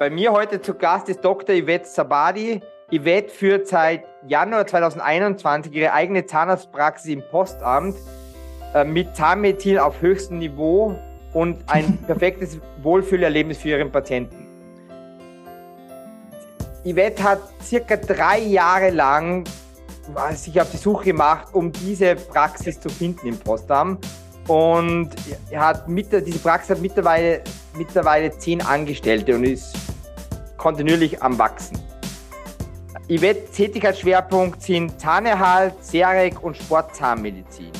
Bei mir heute zu Gast ist Dr. Yvette Sabadi. Yvette führt seit Januar 2021 ihre eigene Zahnarztpraxis im Postamt äh, mit Zahnmedizin auf höchstem Niveau und ein perfektes Wohlfühlerlebnis für ihren Patienten. Yvette hat circa drei Jahre lang sich auf die Suche gemacht, um diese Praxis zu finden im Postamt. Und hat mit, diese Praxis hat mittlerweile, mittlerweile zehn Angestellte und ist kontinuierlich am Wachsen. Yvette Tätigkeitsschwerpunkt sind Zahnerhalt, Serek und Sportzahnmedizin.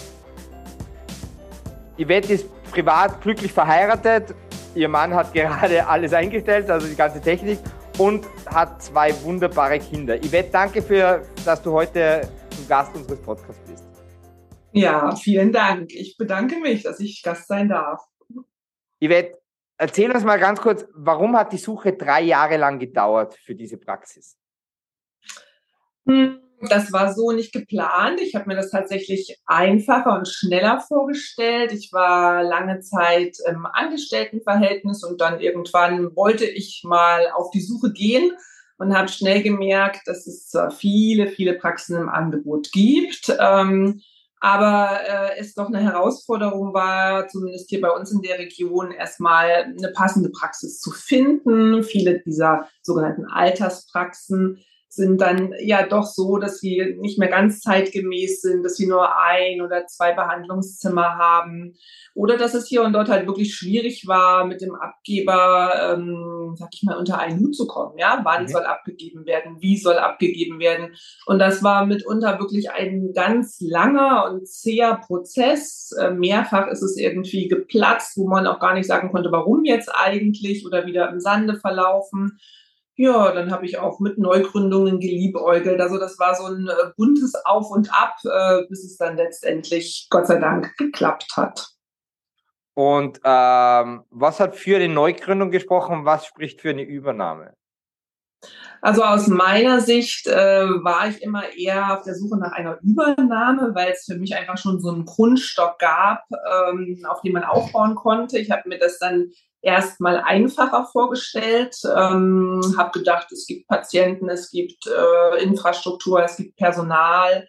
Yvette ist privat glücklich verheiratet. Ihr Mann hat gerade alles eingestellt, also die ganze Technik, und hat zwei wunderbare Kinder. Yvette, danke für, dass du heute zum Gast unseres Podcasts bist. Ja, vielen Dank. Ich bedanke mich, dass ich Gast sein darf. Yvette, Erzähl uns mal ganz kurz, warum hat die Suche drei Jahre lang gedauert für diese Praxis? Hm, das war so nicht geplant. Ich habe mir das tatsächlich einfacher und schneller vorgestellt. Ich war lange Zeit im Angestelltenverhältnis und dann irgendwann wollte ich mal auf die Suche gehen und habe schnell gemerkt, dass es viele, viele Praxen im Angebot gibt. Ähm, aber äh, es doch eine Herausforderung war, zumindest hier bei uns in der Region, erstmal eine passende Praxis zu finden. Viele dieser sogenannten Alterspraxen sind dann ja doch so, dass sie nicht mehr ganz zeitgemäß sind, dass sie nur ein oder zwei Behandlungszimmer haben oder dass es hier und dort halt wirklich schwierig war, mit dem Abgeber, ähm, sag ich mal, unter einen Hut zu kommen. Ja, wann mhm. soll abgegeben werden? Wie soll abgegeben werden? Und das war mitunter wirklich ein ganz langer und zäher Prozess. Äh, mehrfach ist es irgendwie geplatzt, wo man auch gar nicht sagen konnte, warum jetzt eigentlich oder wieder im Sande verlaufen. Ja, dann habe ich auch mit Neugründungen geliebäugelt. Also das war so ein äh, buntes Auf und Ab, äh, bis es dann letztendlich, Gott sei Dank, geklappt hat. Und ähm, was hat für eine Neugründung gesprochen? Was spricht für eine Übernahme? Also aus meiner Sicht äh, war ich immer eher auf der Suche nach einer Übernahme, weil es für mich einfach schon so einen Grundstock gab, ähm, auf den man aufbauen konnte. Ich habe mir das dann erstmal einfacher vorgestellt, ähm, habe gedacht, es gibt Patienten, es gibt äh, Infrastruktur, es gibt Personal.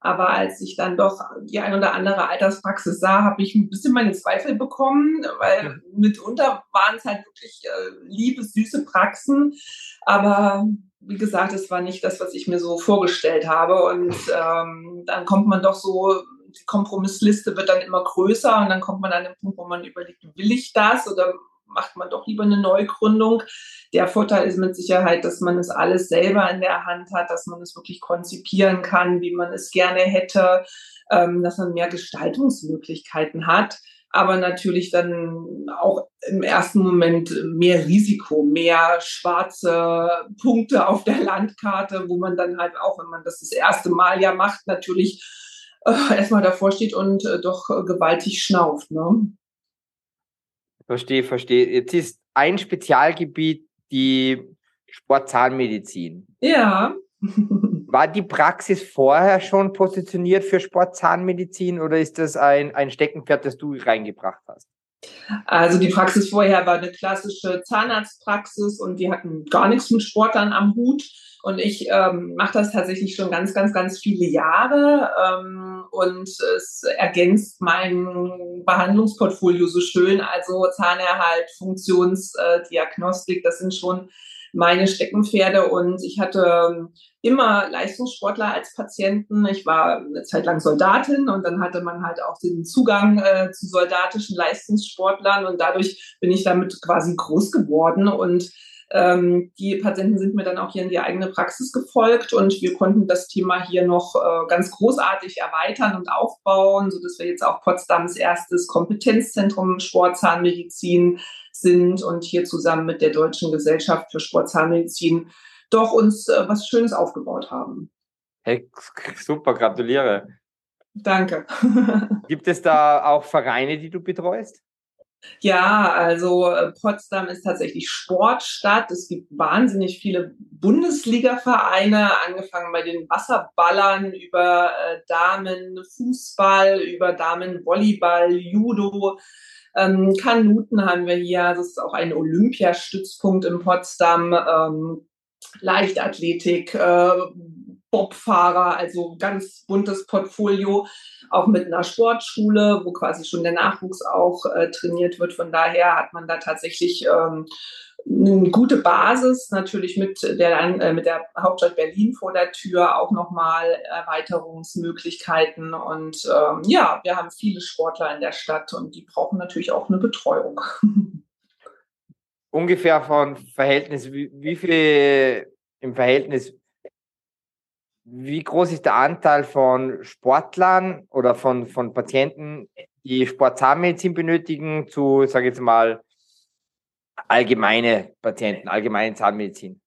Aber als ich dann doch die ein oder andere Alterspraxis sah, habe ich ein bisschen meine Zweifel bekommen, weil mitunter waren es halt wirklich äh, liebe, süße Praxen. Aber wie gesagt, es war nicht das, was ich mir so vorgestellt habe. Und ähm, dann kommt man doch so, die Kompromissliste wird dann immer größer und dann kommt man an den Punkt, wo man überlegt, will ich das oder macht man doch lieber eine Neugründung. Der Vorteil ist mit Sicherheit, dass man es alles selber in der Hand hat, dass man es wirklich konzipieren kann, wie man es gerne hätte, ähm, dass man mehr Gestaltungsmöglichkeiten hat aber natürlich dann auch im ersten Moment mehr Risiko, mehr schwarze Punkte auf der Landkarte, wo man dann halt auch, wenn man das das erste Mal ja macht, natürlich äh, erstmal davor steht und äh, doch gewaltig schnauft. Ne? Verstehe, verstehe. Jetzt ist ein Spezialgebiet die Sportzahnmedizin. Ja. War die Praxis vorher schon positioniert für Sportzahnmedizin oder ist das ein, ein Steckenpferd, das du reingebracht hast? Also die Praxis vorher war eine klassische Zahnarztpraxis und die hatten gar nichts mit Sportlern am Hut. Und ich ähm, mache das tatsächlich schon ganz, ganz, ganz viele Jahre. Ähm, und es ergänzt mein Behandlungsportfolio so schön. Also Zahnerhalt, Funktionsdiagnostik, das sind schon meine Steckenpferde. Und ich hatte ähm, immer Leistungssportler als Patienten. Ich war eine Zeit lang Soldatin und dann hatte man halt auch den Zugang äh, zu soldatischen Leistungssportlern. Und dadurch bin ich damit quasi groß geworden. Und ähm, die Patienten sind mir dann auch hier in die eigene Praxis gefolgt und wir konnten das Thema hier noch äh, ganz großartig erweitern und aufbauen, sodass wir jetzt auch Potsdams erstes Kompetenzzentrum Sportzahnmedizin sind und hier zusammen mit der Deutschen Gesellschaft für Sportzahnmedizin doch uns äh, was Schönes aufgebaut haben. Hey, super, gratuliere. Danke. Gibt es da auch Vereine, die du betreust? Ja, also äh, Potsdam ist tatsächlich Sportstadt. Es gibt wahnsinnig viele Bundesliga-Vereine, angefangen bei den Wasserballern über äh, Damenfußball, über Damenvolleyball, Judo. Ähm, Kanuten haben wir hier, das ist auch ein Olympiastützpunkt in Potsdam. Ähm, Leichtathletik, äh, Bobfahrer, also ganz buntes Portfolio, auch mit einer Sportschule, wo quasi schon der Nachwuchs auch äh, trainiert wird. Von daher hat man da tatsächlich ähm, eine gute Basis, natürlich mit der, äh, mit der Hauptstadt Berlin vor der Tür auch nochmal Erweiterungsmöglichkeiten. Und ähm, ja, wir haben viele Sportler in der Stadt und die brauchen natürlich auch eine Betreuung. Ungefähr von Verhältnis, wie, wie viel im Verhältnis wie groß ist der Anteil von Sportlern oder von, von Patienten, die Sportzahnmedizin benötigen, zu, sage ich jetzt mal, allgemeine Patienten, allgemeine Zahnmedizin?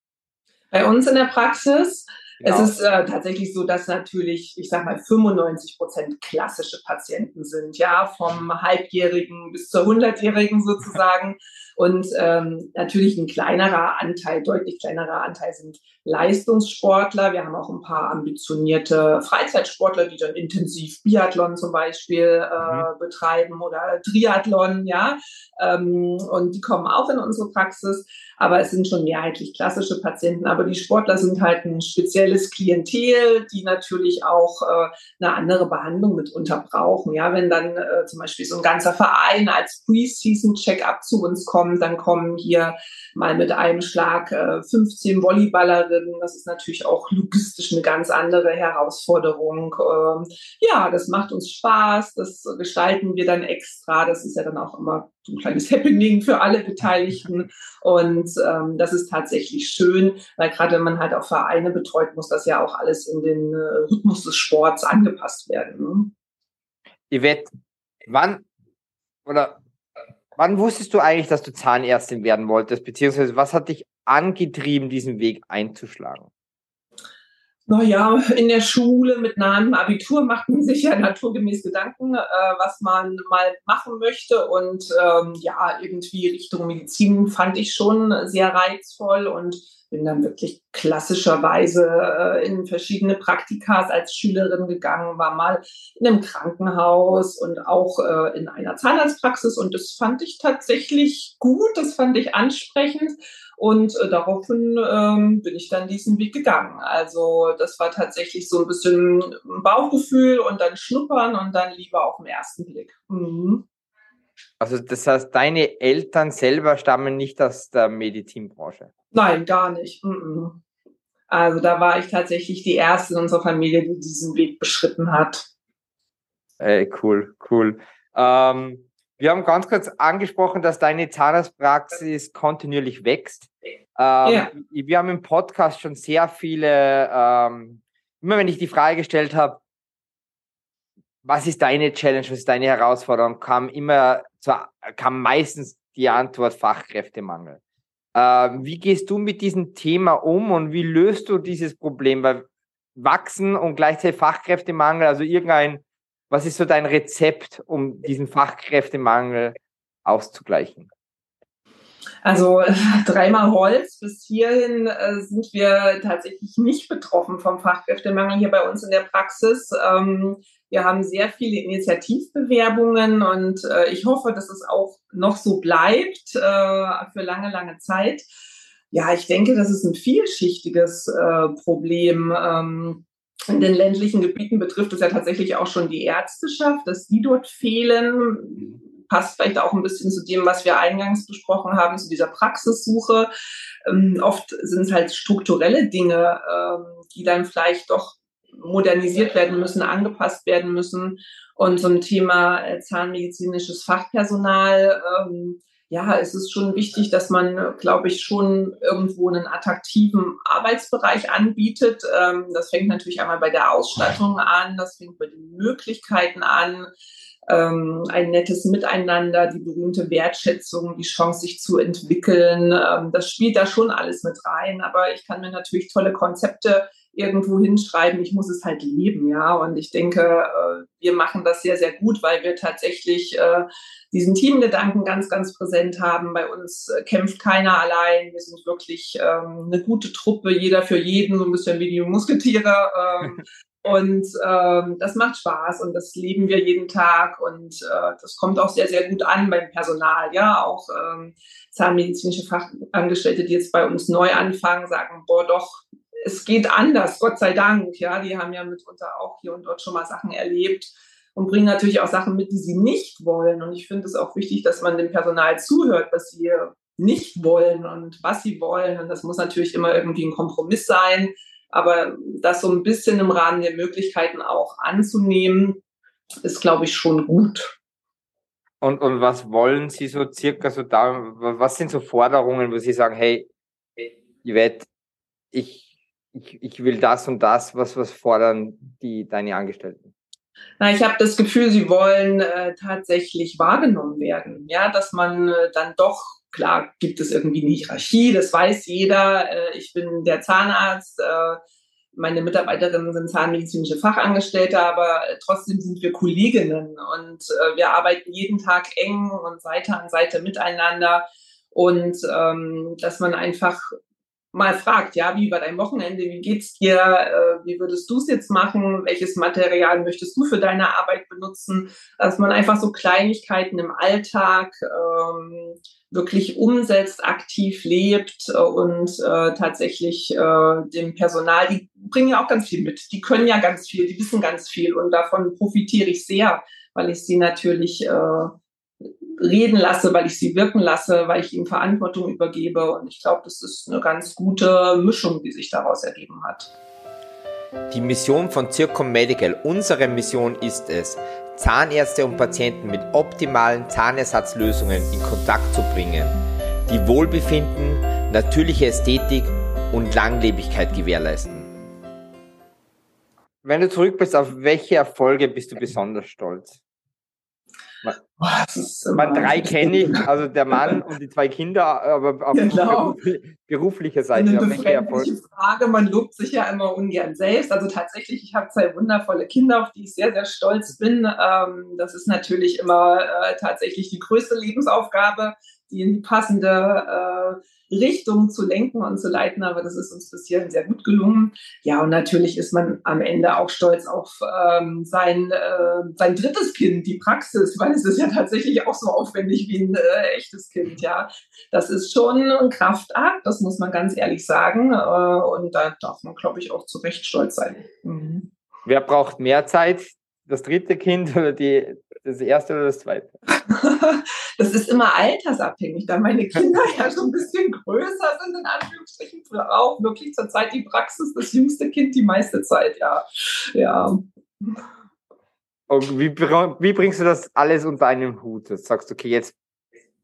Bei uns in der Praxis Genau. Es ist äh, tatsächlich so, dass natürlich, ich sag mal, 95 Prozent klassische Patienten sind, ja, vom Halbjährigen bis zur Hundertjährigen sozusagen. Und ähm, natürlich ein kleinerer Anteil, deutlich kleinerer Anteil sind Leistungssportler. Wir haben auch ein paar ambitionierte Freizeitsportler, die dann intensiv Biathlon zum Beispiel äh, mhm. betreiben oder Triathlon, ja. Ähm, und die kommen auch in unsere Praxis. Aber es sind schon mehrheitlich klassische Patienten. Aber die Sportler sind halt ein spezielles Klientel, die natürlich auch äh, eine andere Behandlung mitunter brauchen. Ja, wenn dann äh, zum Beispiel so ein ganzer Verein als Pre-Season-Check-up zu uns kommt, dann kommen hier mal mit einem Schlag äh, 15 Volleyballerinnen. Das ist natürlich auch logistisch eine ganz andere Herausforderung. Ähm, ja, das macht uns Spaß. Das gestalten wir dann extra. Das ist ja dann auch immer so ein kleines Happening für alle Beteiligten. Und ähm, das ist tatsächlich schön, weil gerade wenn man halt auch Vereine betreut, muss das ja auch alles in den äh, Rhythmus des Sports angepasst werden. Ne? Yvette, wann oder wann wusstest du eigentlich, dass du Zahnärztin werden wolltest? Beziehungsweise was hat dich angetrieben, diesen Weg einzuschlagen? Naja, in der Schule mit einem Abitur macht man sich ja naturgemäß Gedanken, äh, was man mal machen möchte. Und ähm, ja, irgendwie Richtung Medizin fand ich schon sehr reizvoll und bin dann wirklich klassischerweise äh, in verschiedene Praktikas als Schülerin gegangen, war mal in einem Krankenhaus und auch äh, in einer Zahnarztpraxis. Und das fand ich tatsächlich gut, das fand ich ansprechend. Und äh, daraufhin ähm, bin ich dann diesen Weg gegangen. Also das war tatsächlich so ein bisschen Bauchgefühl und dann schnuppern und dann lieber auf den ersten Blick. Mhm. Also das heißt, deine Eltern selber stammen nicht aus der Medizinbranche? Nein, gar nicht. Mhm. Also da war ich tatsächlich die erste in unserer Familie, die diesen Weg beschritten hat. Ey, cool, cool. Ähm, wir haben ganz kurz angesprochen, dass deine Zahnarztpraxis kontinuierlich wächst. Ähm, ja. Wir haben im Podcast schon sehr viele, ähm, immer wenn ich die Frage gestellt habe, was ist deine Challenge, was ist deine Herausforderung, kam immer, zur, kam meistens die Antwort Fachkräftemangel. Ähm, wie gehst du mit diesem Thema um und wie löst du dieses Problem? Weil wachsen und gleichzeitig Fachkräftemangel, also irgendein was ist so dein Rezept, um diesen Fachkräftemangel auszugleichen? Also dreimal Holz. Bis hierhin äh, sind wir tatsächlich nicht betroffen vom Fachkräftemangel hier bei uns in der Praxis. Ähm, wir haben sehr viele Initiativbewerbungen und äh, ich hoffe, dass es auch noch so bleibt äh, für lange, lange Zeit. Ja, ich denke, das ist ein vielschichtiges äh, Problem. Ähm, in den ländlichen Gebieten betrifft es ja tatsächlich auch schon die Ärzteschaft, dass die dort fehlen. Passt vielleicht auch ein bisschen zu dem, was wir eingangs besprochen haben, zu dieser Praxissuche. Ähm, oft sind es halt strukturelle Dinge, ähm, die dann vielleicht doch modernisiert werden müssen, angepasst werden müssen. Und ein Thema äh, zahnmedizinisches Fachpersonal ähm, ja, es ist schon wichtig, dass man, glaube ich, schon irgendwo einen attraktiven Arbeitsbereich anbietet. Ähm, das fängt natürlich einmal bei der Ausstattung an, das fängt bei den Möglichkeiten an, ähm, ein nettes Miteinander, die berühmte Wertschätzung, die Chance, sich zu entwickeln. Ähm, das spielt da schon alles mit rein. Aber ich kann mir natürlich tolle Konzepte irgendwo hinschreiben. Ich muss es halt leben, ja. Und ich denke, äh, wir machen das sehr, sehr gut, weil wir tatsächlich äh, diesen Teamgedanken ganz, ganz präsent haben. Bei uns äh, kämpft keiner allein. Wir sind wirklich ähm, eine gute Truppe, jeder für jeden, so ein bisschen wie die Musketiere. Ähm, Und ähm, das macht Spaß und das leben wir jeden Tag und äh, das kommt auch sehr, sehr gut an beim Personal. Ja, auch ähm, zahnmedizinische Fachangestellte, die jetzt bei uns neu anfangen, sagen, boah, doch, es geht anders, Gott sei Dank. Ja, die haben ja mitunter auch hier und dort schon mal Sachen erlebt und bringen natürlich auch Sachen mit, die sie nicht wollen. Und ich finde es auch wichtig, dass man dem Personal zuhört, was sie nicht wollen und was sie wollen. Und das muss natürlich immer irgendwie ein Kompromiss sein. Aber das so ein bisschen im Rahmen der Möglichkeiten auch anzunehmen, ist, glaube ich, schon gut. Und, und was wollen Sie so circa so da, was sind so Forderungen, wo Sie sagen, hey, Yvette, ich, ich, ich will das und das, was, was fordern die, deine Angestellten? Na, ich habe das Gefühl, sie wollen äh, tatsächlich wahrgenommen werden. Ja, dass man äh, dann doch, klar, gibt es irgendwie eine Hierarchie, das weiß jeder. Äh, ich bin der Zahnarzt, äh, meine Mitarbeiterinnen sind zahnmedizinische Fachangestellte, aber äh, trotzdem sind wir Kolleginnen und äh, wir arbeiten jeden Tag eng und Seite an Seite miteinander. Und ähm, dass man einfach mal fragt, ja, wie war dein Wochenende, wie geht's dir, äh, wie würdest du es jetzt machen, welches Material möchtest du für deine Arbeit benutzen, dass man einfach so Kleinigkeiten im Alltag ähm, wirklich umsetzt, aktiv lebt äh, und äh, tatsächlich äh, dem Personal, die bringen ja auch ganz viel mit, die können ja ganz viel, die wissen ganz viel und davon profitiere ich sehr, weil ich sie natürlich äh, reden lasse, weil ich sie wirken lasse, weil ich ihnen Verantwortung übergebe. Und ich glaube, das ist eine ganz gute Mischung, die sich daraus ergeben hat. Die Mission von Circom Medical, unsere Mission ist es, Zahnärzte und Patienten mit optimalen Zahnersatzlösungen in Kontakt zu bringen, die Wohlbefinden, natürliche Ästhetik und Langlebigkeit gewährleisten. Wenn du zurück bist, auf welche Erfolge bist du besonders stolz? Man, drei kenne ich, also der Mann und die zwei Kinder, aber auf genau. beruflicher Seite. Eine befremdliche Frage, man lobt sich ja immer ungern selbst. Also tatsächlich, ich habe zwei wundervolle Kinder, auf die ich sehr, sehr stolz bin. Ähm, das ist natürlich immer äh, tatsächlich die größte Lebensaufgabe, die in die passende äh, Richtung zu lenken und zu leiten, aber das ist uns bisher sehr gut gelungen. Ja, und natürlich ist man am Ende auch stolz auf ähm, sein, äh, sein drittes Kind, die Praxis, weil es ist ja tatsächlich auch so aufwendig wie ein äh, echtes Kind, ja. Das ist schon ein Kraftakt, das muss man ganz ehrlich sagen. Äh, und da darf man, glaube ich, auch zu Recht stolz sein. Mhm. Wer braucht mehr Zeit? Das dritte Kind oder die, das erste oder das zweite? das ist immer altersabhängig, da meine Kinder ja schon ein bisschen größer sind, in Anführungsstrichen, auch wirklich zur Zeit die Praxis, das jüngste Kind die meiste Zeit, ja. ja. Und wie, wie bringst du das alles unter einen Hut? Du sagst, okay, jetzt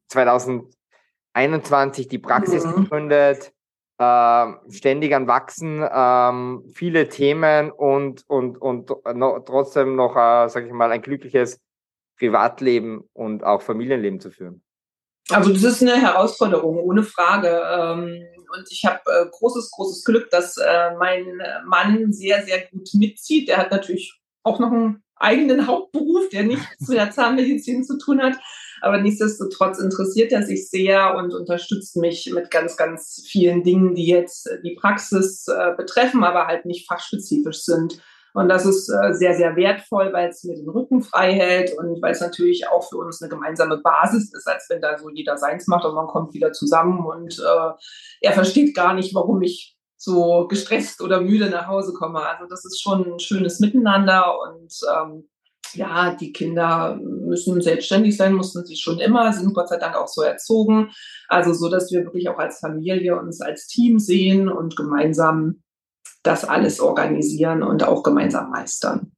2021 die Praxis mhm. gegründet, äh, ständig an Wachsen, äh, viele Themen und, und, und no, trotzdem noch, äh, sage ich mal, ein glückliches Privatleben und auch Familienleben zu führen? Also das ist eine Herausforderung, ohne Frage. Ähm, und ich habe äh, großes, großes Glück, dass äh, mein Mann sehr, sehr gut mitzieht. Der hat natürlich auch noch einen eigenen Hauptberuf, der nichts mit der Zahnmedizin zu tun hat. Aber nichtsdestotrotz interessiert er sich sehr und unterstützt mich mit ganz, ganz vielen Dingen, die jetzt die Praxis äh, betreffen, aber halt nicht fachspezifisch sind. Und das ist äh, sehr, sehr wertvoll, weil es mir den Rücken frei hält und weil es natürlich auch für uns eine gemeinsame Basis ist, als wenn da so jeder seins macht und man kommt wieder zusammen und äh, er versteht gar nicht, warum ich so gestresst oder müde nach Hause komme. Also das ist schon ein schönes Miteinander und ähm, ja, die Kinder müssen selbstständig sein, mussten sie schon immer, sind Gott sei Dank auch so erzogen. Also so, dass wir wirklich auch als Familie uns als Team sehen und gemeinsam das alles organisieren und auch gemeinsam meistern.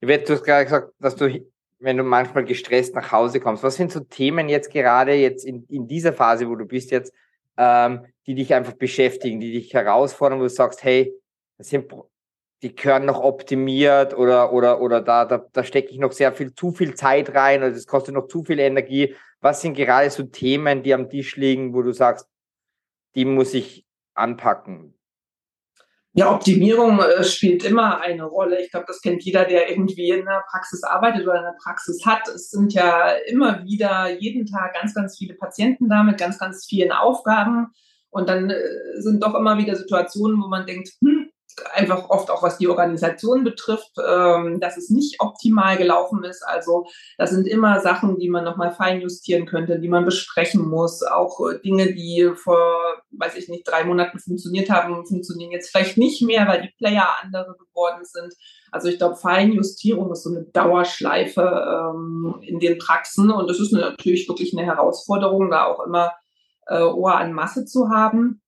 Du hast gerade gesagt, dass du, wenn du manchmal gestresst nach Hause kommst, was sind so Themen jetzt gerade jetzt in, in dieser Phase, wo du bist jetzt, ähm, die dich einfach beschäftigen, die dich herausfordern, wo du sagst, hey, das sind, die können noch optimiert oder, oder, oder da, da, da stecke ich noch sehr viel, zu viel Zeit rein oder das kostet noch zu viel Energie. Was sind gerade so Themen, die am Tisch liegen, wo du sagst, die muss ich anpacken? Ja, Optimierung äh, spielt immer eine Rolle. Ich glaube, das kennt jeder, der irgendwie in der Praxis arbeitet oder in der Praxis hat. Es sind ja immer wieder jeden Tag ganz, ganz viele Patienten da mit ganz, ganz vielen Aufgaben. Und dann äh, sind doch immer wieder Situationen, wo man denkt, hm, einfach oft auch was die Organisation betrifft, ähm, dass es nicht optimal gelaufen ist. Also das sind immer Sachen, die man nochmal feinjustieren könnte, die man besprechen muss. Auch äh, Dinge, die vor, weiß ich nicht, drei Monaten funktioniert haben, funktionieren jetzt vielleicht nicht mehr, weil die Player andere geworden sind. Also ich glaube, Feinjustierung ist so eine Dauerschleife ähm, in den Praxen und das ist natürlich wirklich eine Herausforderung, da auch immer äh, Ohr an Masse zu haben.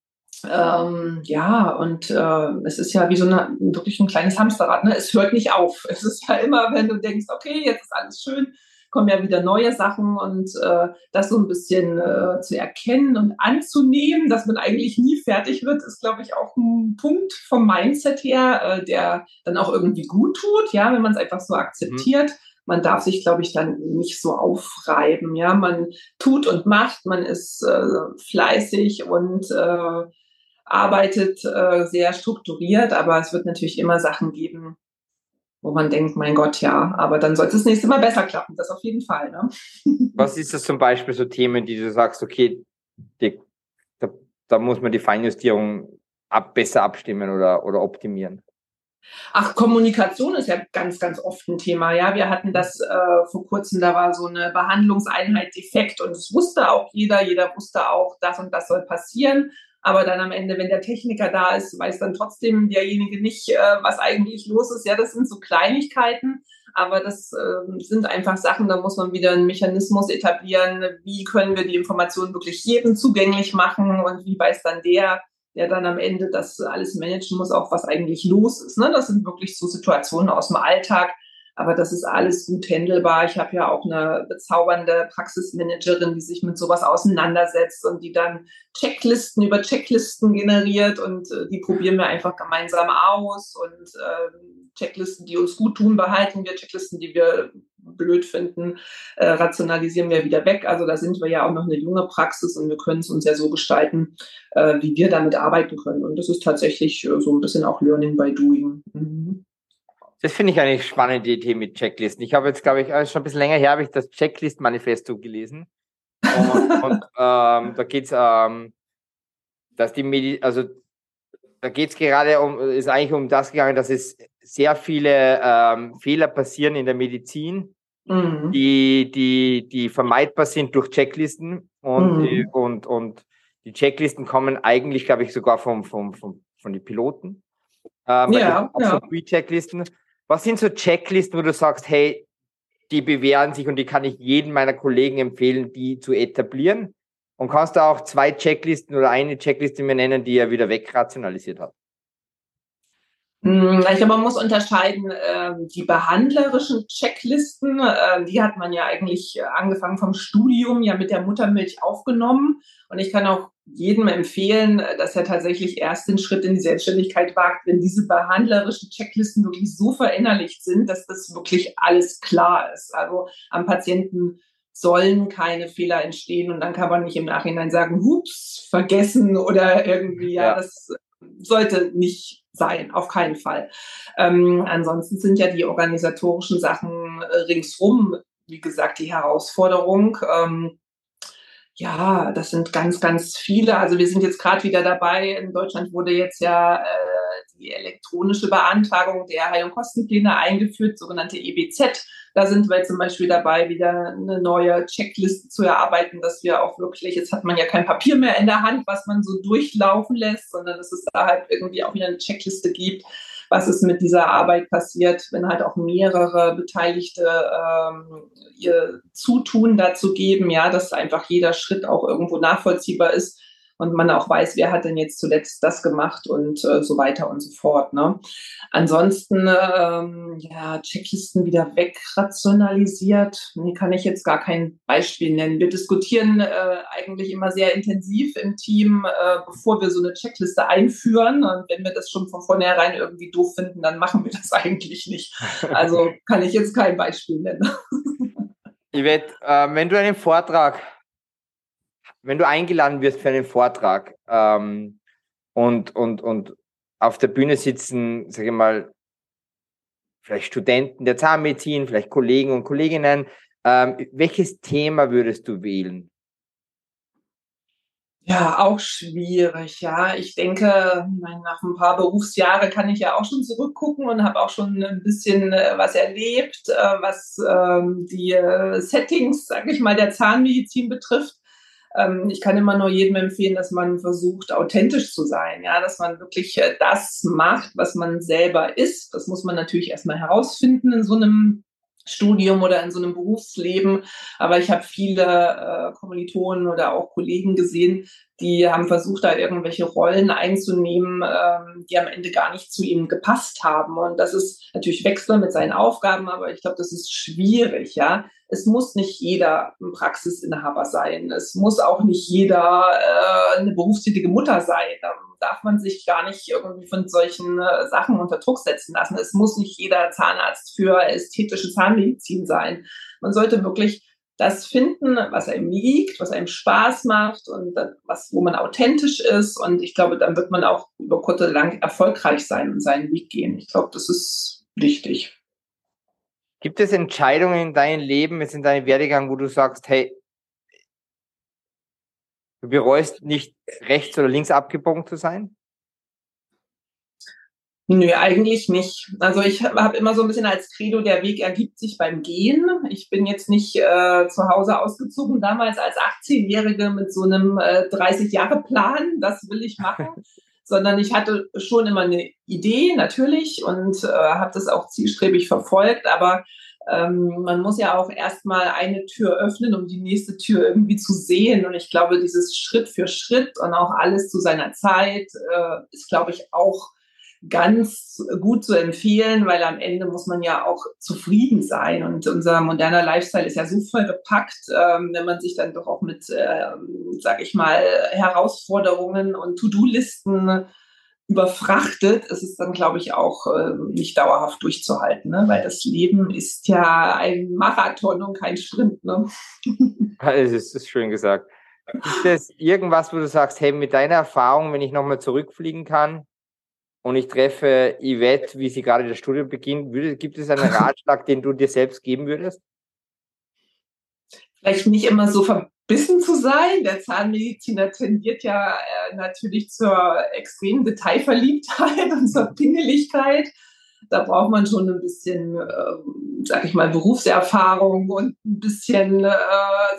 Ähm, ja, und äh, es ist ja wie so eine, wirklich ein kleines Hamsterrad. Ne? Es hört nicht auf. Es ist ja immer, wenn du denkst, okay, jetzt ist alles schön, kommen ja wieder neue Sachen und äh, das so ein bisschen äh, zu erkennen und anzunehmen, dass man eigentlich nie fertig wird, ist, glaube ich, auch ein Punkt vom Mindset her, äh, der dann auch irgendwie gut tut, ja, wenn man es einfach so akzeptiert. Mhm man darf sich, glaube ich, dann nicht so aufreiben. Ja, man tut und macht, man ist äh, fleißig und äh, arbeitet äh, sehr strukturiert, aber es wird natürlich immer Sachen geben, wo man denkt, mein Gott, ja, aber dann sollte es nächste Mal besser klappen, das auf jeden Fall. Ne? Was ist das zum Beispiel so Themen, die du sagst, okay, die, da, da, muss man die Feinjustierung ab, besser abstimmen oder, oder optimieren? Ach, Kommunikation ist ja ganz, ganz oft ein Thema. Ja, wir hatten das äh, vor kurzem, da war so eine Behandlungseinheit defekt und es wusste auch jeder, jeder wusste auch, das und das soll passieren. Aber dann am Ende, wenn der Techniker da ist, weiß dann trotzdem derjenige nicht, äh, was eigentlich los ist. Ja, das sind so Kleinigkeiten, aber das äh, sind einfach Sachen, da muss man wieder einen Mechanismus etablieren. Wie können wir die Informationen wirklich jedem zugänglich machen und wie weiß dann der, der dann am Ende das alles managen muss, auch was eigentlich los ist. Ne? Das sind wirklich so Situationen aus dem Alltag, aber das ist alles gut handelbar. Ich habe ja auch eine bezaubernde Praxismanagerin, die sich mit sowas auseinandersetzt und die dann Checklisten über Checklisten generiert und äh, die probieren wir einfach gemeinsam aus und äh, Checklisten, die uns gut tun, behalten wir. Checklisten, die wir blöd finden, äh, rationalisieren wir wieder weg. Also da sind wir ja auch noch eine junge Praxis und wir können es uns ja so gestalten, äh, wie wir damit arbeiten können. Und das ist tatsächlich äh, so ein bisschen auch Learning by Doing. Mhm. Das finde ich eine spannende Idee mit Checklisten. Ich habe jetzt, glaube ich, schon ein bisschen länger her, habe ich das Checklist-Manifesto gelesen. Und, und ähm, da geht es, ähm, dass die Medi also da geht es gerade um, ist eigentlich um das gegangen, dass es sehr viele ähm, Fehler passieren in der Medizin, mhm. die, die, die vermeidbar sind durch Checklisten und, mhm. die, und, und die Checklisten kommen eigentlich, glaube ich, sogar vom, vom, vom, von den Piloten. Ähm, ja, ja. Pre-Checklisten. Was sind so Checklisten, wo du sagst, hey, die bewähren sich und die kann ich jedem meiner Kollegen empfehlen, die zu etablieren? Und kannst du auch zwei Checklisten oder eine Checkliste mir nennen, die er wieder wegrationalisiert hat? Hm, ich glaube, man muss unterscheiden, äh, die behandlerischen Checklisten, äh, die hat man ja eigentlich äh, angefangen vom Studium ja mit der Muttermilch aufgenommen. Und ich kann auch jedem empfehlen, äh, dass er tatsächlich erst den Schritt in die Selbstständigkeit wagt, wenn diese behandlerischen Checklisten wirklich so verinnerlicht sind, dass das wirklich alles klar ist. Also am Patienten sollen keine Fehler entstehen und dann kann man nicht im Nachhinein sagen, hups, vergessen oder irgendwie, ja, ja. das sollte nicht sein, auf keinen Fall. Ähm, ansonsten sind ja die organisatorischen Sachen äh, ringsrum, wie gesagt, die Herausforderung. Ähm, ja, das sind ganz, ganz viele. Also wir sind jetzt gerade wieder dabei. In Deutschland wurde jetzt ja äh, die elektronische Beantragung der Heil- und Kostenpläne eingeführt, sogenannte EBZ. Da sind wir zum Beispiel dabei, wieder eine neue Checkliste zu erarbeiten, dass wir auch wirklich, jetzt hat man ja kein Papier mehr in der Hand, was man so durchlaufen lässt, sondern dass es da halt irgendwie auch wieder eine Checkliste gibt, was ist mit dieser Arbeit passiert, wenn halt auch mehrere Beteiligte ähm, ihr Zutun dazu geben, ja, dass einfach jeder Schritt auch irgendwo nachvollziehbar ist und man auch weiß, wer hat denn jetzt zuletzt das gemacht und äh, so weiter und so fort. Ne? Ansonsten, ähm, ja, Checklisten wieder wegrationalisiert. Nee, kann ich jetzt gar kein Beispiel nennen. Wir diskutieren äh, eigentlich immer sehr intensiv im Team, äh, bevor wir so eine Checkliste einführen. Und wenn wir das schon von vornherein irgendwie doof finden, dann machen wir das eigentlich nicht. Also kann ich jetzt kein Beispiel nennen. Yvette, äh, wenn du einen Vortrag wenn du eingeladen wirst für einen Vortrag ähm, und, und, und auf der Bühne sitzen, sage ich mal, vielleicht Studenten der Zahnmedizin, vielleicht Kollegen und Kolleginnen, ähm, welches Thema würdest du wählen? Ja, auch schwierig, ja. Ich denke, nach ein paar Berufsjahre kann ich ja auch schon zurückgucken und habe auch schon ein bisschen äh, was erlebt, äh, was ähm, die äh, Settings, sage ich mal, der Zahnmedizin betrifft. Ähm, ich kann immer nur jedem empfehlen, dass man versucht, authentisch zu sein, ja, dass man wirklich das macht, was man selber ist. Das muss man natürlich erstmal herausfinden in so einem Studium oder in so einem Berufsleben. Aber ich habe viele äh, Kommilitonen oder auch Kollegen gesehen, die haben versucht, da irgendwelche Rollen einzunehmen, ähm, die am Ende gar nicht zu ihnen gepasst haben. Und das ist natürlich Wechsel mit seinen Aufgaben, aber ich glaube, das ist schwierig, ja. Es muss nicht jeder ein Praxisinhaber sein. Es muss auch nicht jeder äh, eine berufstätige Mutter sein. Da darf man sich gar nicht irgendwie von solchen äh, Sachen unter Druck setzen lassen. Es muss nicht jeder Zahnarzt für ästhetische Zahnmedizin sein. Man sollte wirklich das finden, was einem liegt, was einem Spaß macht und was, wo man authentisch ist. Und ich glaube, dann wird man auch über kurz oder lang erfolgreich sein und seinen Weg gehen. Ich glaube, das ist wichtig. Gibt es Entscheidungen in deinem Leben, jetzt in deinem Werdegang, wo du sagst, hey, du bereust nicht rechts oder links abgebogen zu sein? Nö, eigentlich nicht. Also ich habe immer so ein bisschen als Credo, der Weg ergibt sich beim Gehen. Ich bin jetzt nicht äh, zu Hause ausgezogen, damals als 18-Jährige mit so einem äh, 30-Jahre-Plan, das will ich machen, sondern ich hatte schon immer eine Idee natürlich und äh, habe das auch zielstrebig verfolgt, aber ähm, man muss ja auch erstmal eine Tür öffnen, um die nächste Tür irgendwie zu sehen. Und ich glaube, dieses Schritt für Schritt und auch alles zu seiner Zeit äh, ist, glaube ich, auch ganz gut zu empfehlen, weil am Ende muss man ja auch zufrieden sein. Und unser moderner Lifestyle ist ja so voll gepackt, ähm, wenn man sich dann doch auch mit, ähm, sag ich mal, Herausforderungen und To-Do-Listen überfrachtet, ist es dann, glaube ich, auch äh, nicht dauerhaft durchzuhalten, ne? weil das Leben ist ja ein Marathon und kein Sprint. Ne? Das ist schön gesagt. Gibt es irgendwas, wo du sagst, hey, mit deiner Erfahrung, wenn ich nochmal zurückfliegen kann, und ich treffe Yvette, wie sie gerade das Studium beginnt, würde, gibt es einen Ratschlag, den du dir selbst geben würdest? Vielleicht nicht immer so verbissen zu sein. Der Zahnmediziner tendiert ja äh, natürlich zur extremen Detailverliebtheit und zur Pingeligkeit da braucht man schon ein bisschen, äh, sag ich mal, Berufserfahrung und ein bisschen äh,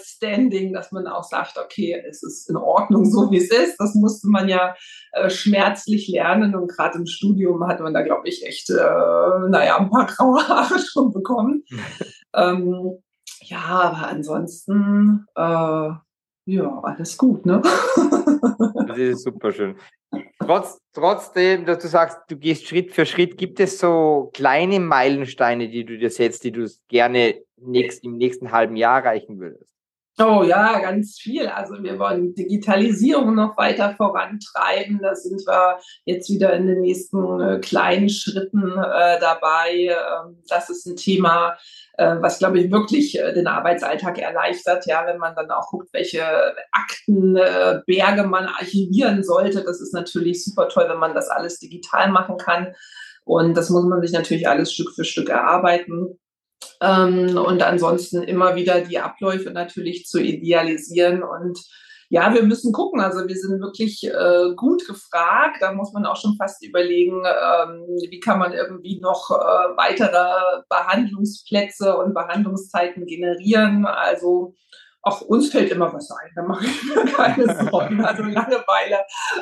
Standing, dass man auch sagt, okay, es ist in Ordnung, so wie es ist. Das musste man ja äh, schmerzlich lernen und gerade im Studium hat man da, glaube ich, echt, äh, naja, ein paar graue Haare schon bekommen. ähm, ja, aber ansonsten, äh, ja, alles gut, ne? das ist super schön. Trotz, trotzdem, dass du sagst, du gehst Schritt für Schritt, gibt es so kleine Meilensteine, die du dir setzt, die du gerne nächst, im nächsten halben Jahr erreichen würdest? Oh ja, ganz viel. Also wir wollen Digitalisierung noch weiter vorantreiben. Da sind wir jetzt wieder in den nächsten äh, kleinen Schritten äh, dabei. Ähm, das ist ein Thema, äh, was, glaube ich, wirklich äh, den Arbeitsalltag erleichtert. Ja, wenn man dann auch guckt, welche Aktenberge äh, man archivieren sollte. Das ist natürlich super toll, wenn man das alles digital machen kann. Und das muss man sich natürlich alles Stück für Stück erarbeiten. Ähm, und ansonsten immer wieder die Abläufe natürlich zu idealisieren und ja, wir müssen gucken. Also wir sind wirklich äh, gut gefragt. Da muss man auch schon fast überlegen, ähm, wie kann man irgendwie noch äh, weitere Behandlungsplätze und Behandlungszeiten generieren. Also auch uns fällt immer was ein, da mache ich mir keine Sorgen. Also Langeweile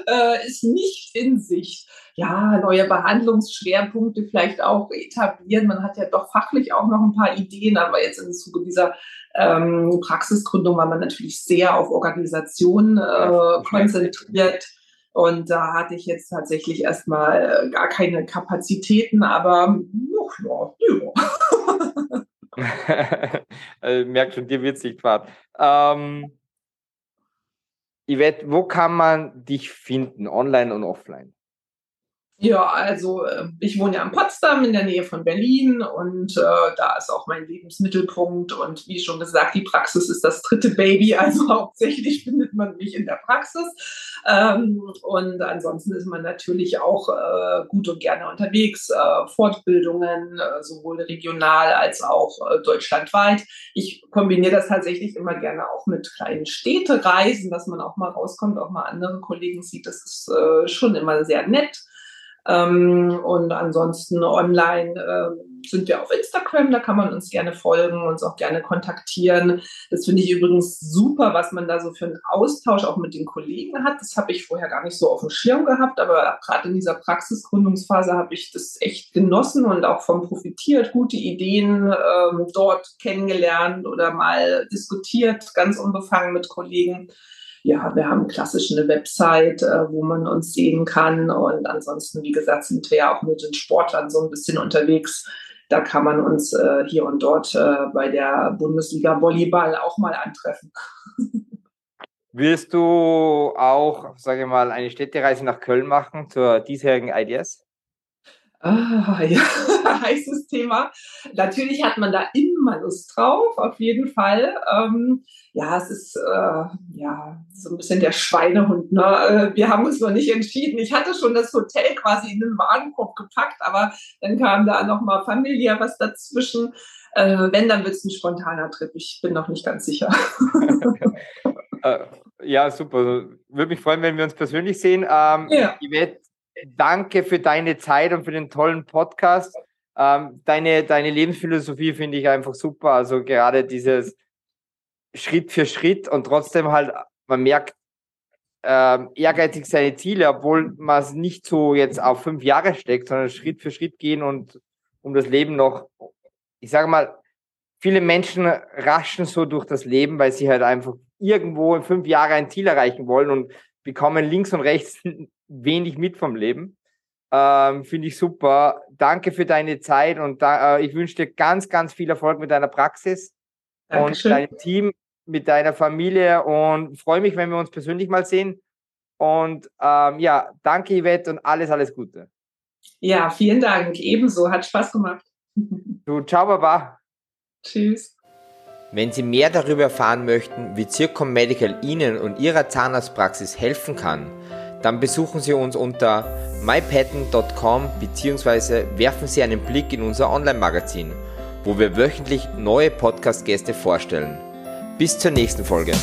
äh, ist nicht in Sicht. Ja, neue Behandlungsschwerpunkte vielleicht auch etablieren. Man hat ja doch fachlich auch noch ein paar Ideen, aber jetzt im Zuge dieser ähm, Praxisgründung war man natürlich sehr auf Organisation äh, konzentriert. Und da hatte ich jetzt tatsächlich erstmal gar keine Kapazitäten, aber ja, ja. also, merkt schon, dir wird es nicht fad. Ähm, Yvette, wo kann man dich finden, online und offline? Ja, also äh, ich wohne ja in Potsdam in der Nähe von Berlin und äh, da ist auch mein Lebensmittelpunkt und wie schon gesagt, die Praxis ist das dritte Baby, also hauptsächlich findet man mich in der Praxis ähm, und ansonsten ist man natürlich auch äh, gut und gerne unterwegs, äh, Fortbildungen äh, sowohl regional als auch äh, deutschlandweit. Ich kombiniere das tatsächlich immer gerne auch mit kleinen Städtereisen, dass man auch mal rauskommt, auch mal andere Kollegen sieht, das ist schon immer sehr nett. Ähm, und ansonsten online äh, sind wir auf Instagram, da kann man uns gerne folgen, uns auch gerne kontaktieren. Das finde ich übrigens super, was man da so für einen Austausch auch mit den Kollegen hat. Das habe ich vorher gar nicht so auf dem Schirm gehabt, aber gerade in dieser Praxisgründungsphase habe ich das echt genossen und auch von profitiert, gute Ideen ähm, dort kennengelernt oder mal diskutiert, ganz unbefangen mit Kollegen ja, wir haben klassisch eine Website, äh, wo man uns sehen kann. Und ansonsten, wie gesagt, sind wir ja auch mit den Sportlern so ein bisschen unterwegs. Da kann man uns äh, hier und dort äh, bei der Bundesliga Volleyball auch mal antreffen. Wirst du auch, sage ich mal, eine Städtereise nach Köln machen zur diesjährigen IDS? Ah, ja, heißes Thema. Natürlich hat man da immer Lust drauf, auf jeden Fall. Ähm, ja, es ist äh, ja so ein bisschen der Schweinehund. Ne? Äh, wir haben uns noch nicht entschieden. Ich hatte schon das Hotel quasi in den Warenkorb gepackt, aber dann kam da nochmal familiär was dazwischen. Äh, wenn, dann wird es ein spontaner Trip. Ich bin noch nicht ganz sicher. Äh, ja, super. Würde mich freuen, wenn wir uns persönlich sehen. Ähm, ja. Yvette, danke für deine Zeit und für den tollen Podcast. Ähm, deine, deine Lebensphilosophie finde ich einfach super. Also gerade dieses Schritt für Schritt und trotzdem halt, man merkt, ähm, ehrgeizig seine Ziele, obwohl man es nicht so jetzt auf fünf Jahre steckt, sondern Schritt für Schritt gehen und um das Leben noch, ich sage mal, viele Menschen raschen so durch das Leben, weil sie halt einfach irgendwo in fünf Jahren ein Ziel erreichen wollen und bekommen links und rechts wenig mit vom Leben. Ähm, Finde ich super. Danke für deine Zeit und da, äh, ich wünsche dir ganz, ganz viel Erfolg mit deiner Praxis Dankeschön. und deinem Team, mit deiner Familie und freue mich, wenn wir uns persönlich mal sehen. Und ähm, ja, danke Yvette und alles, alles Gute. Ja, vielen Dank. Ebenso. Hat Spaß gemacht. Du, ciao, Baba. Tschüss. Wenn Sie mehr darüber erfahren möchten, wie Zircom Medical Ihnen und Ihrer Zahnarztpraxis helfen kann, dann besuchen Sie uns unter mypatent.com bzw. werfen Sie einen Blick in unser Online-Magazin, wo wir wöchentlich neue Podcast-Gäste vorstellen. Bis zur nächsten Folge.